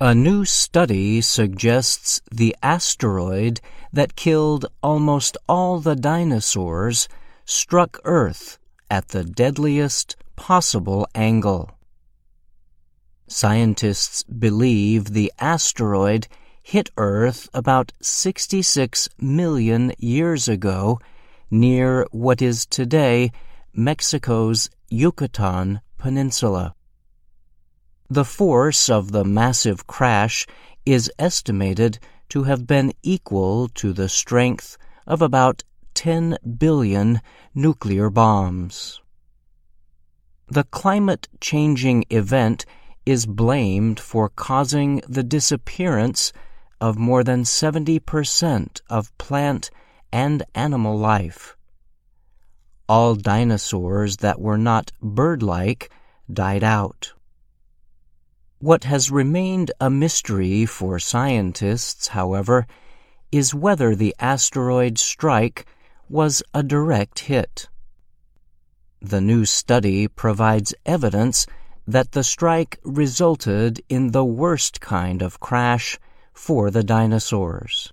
A new study suggests the asteroid that killed almost all the dinosaurs struck Earth at the deadliest possible angle. Scientists believe the asteroid hit Earth about 66 million years ago near what is today Mexico's Yucatan Peninsula. The force of the massive crash is estimated to have been equal to the strength of about 10 billion nuclear bombs. The climate changing event is blamed for causing the disappearance of more than 70% of plant and animal life. All dinosaurs that were not bird like died out. What has remained a mystery for scientists, however, is whether the asteroid strike was a direct hit. The new study provides evidence that the strike resulted in the worst kind of crash for the dinosaurs.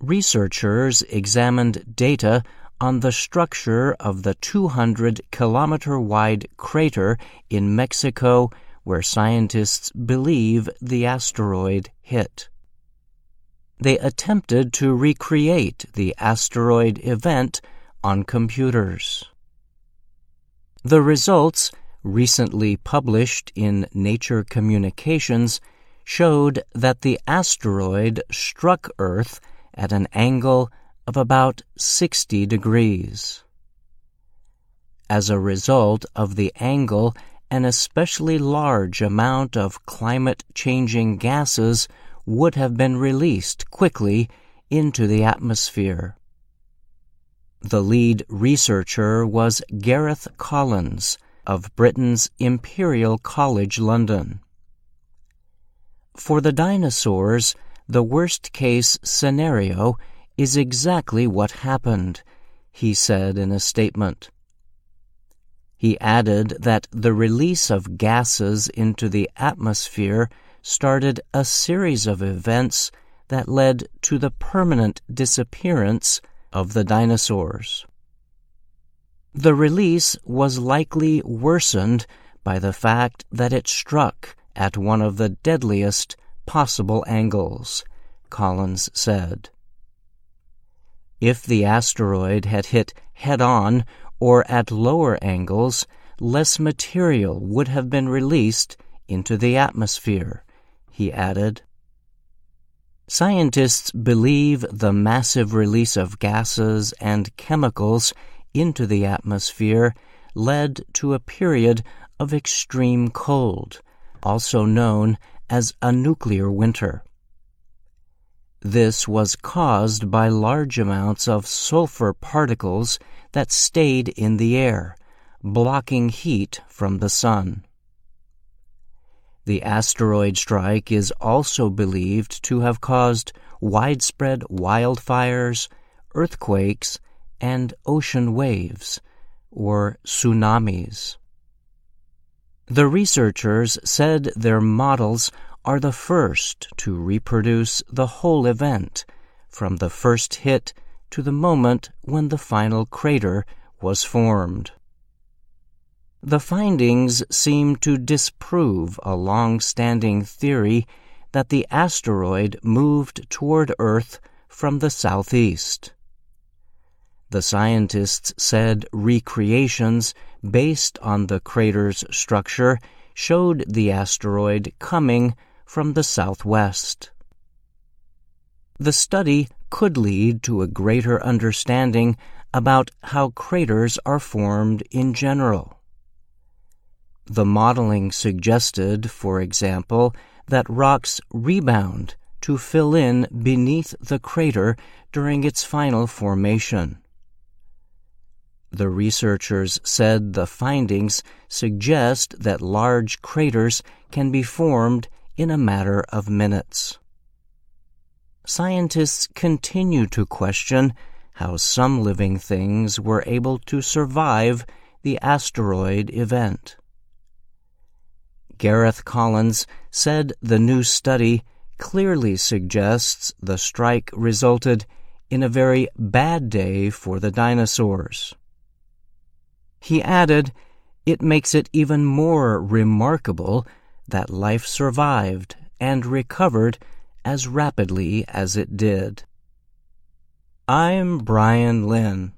Researchers examined data on the structure of the 200 kilometer wide crater in Mexico where scientists believe the asteroid hit. They attempted to recreate the asteroid event on computers. The results, recently published in Nature Communications, showed that the asteroid struck Earth at an angle of about 60 degrees. As a result of the angle an especially large amount of climate changing gases would have been released quickly into the atmosphere. The lead researcher was Gareth Collins of Britain's Imperial College London. For the dinosaurs, the worst case scenario is exactly what happened, he said in a statement. He added that the release of gases into the atmosphere started a series of events that led to the permanent disappearance of the dinosaurs. The release was likely worsened by the fact that it struck at one of the deadliest possible angles, Collins said. If the asteroid had hit head on or at lower angles, less material would have been released into the atmosphere, he added. Scientists believe the massive release of gases and chemicals into the atmosphere led to a period of extreme cold, also known as a nuclear winter. This was caused by large amounts of sulfur particles that stayed in the air, blocking heat from the sun. The asteroid strike is also believed to have caused widespread wildfires, earthquakes, and ocean waves, or tsunamis. The researchers said their models are the first to reproduce the whole event, from the first hit to the moment when the final crater was formed. The findings seem to disprove a long standing theory that the asteroid moved toward Earth from the southeast. The scientists said recreations based on the crater's structure showed the asteroid coming from the southwest. The study could lead to a greater understanding about how craters are formed in general. The modeling suggested, for example, that rocks rebound to fill in beneath the crater during its final formation. The researchers said the findings suggest that large craters can be formed in a matter of minutes. Scientists continue to question how some living things were able to survive the asteroid event. Gareth Collins said the new study clearly suggests the strike resulted in a very bad day for the dinosaurs. He added, it makes it even more remarkable that life survived and recovered as rapidly as it did. I'm Brian Lynn.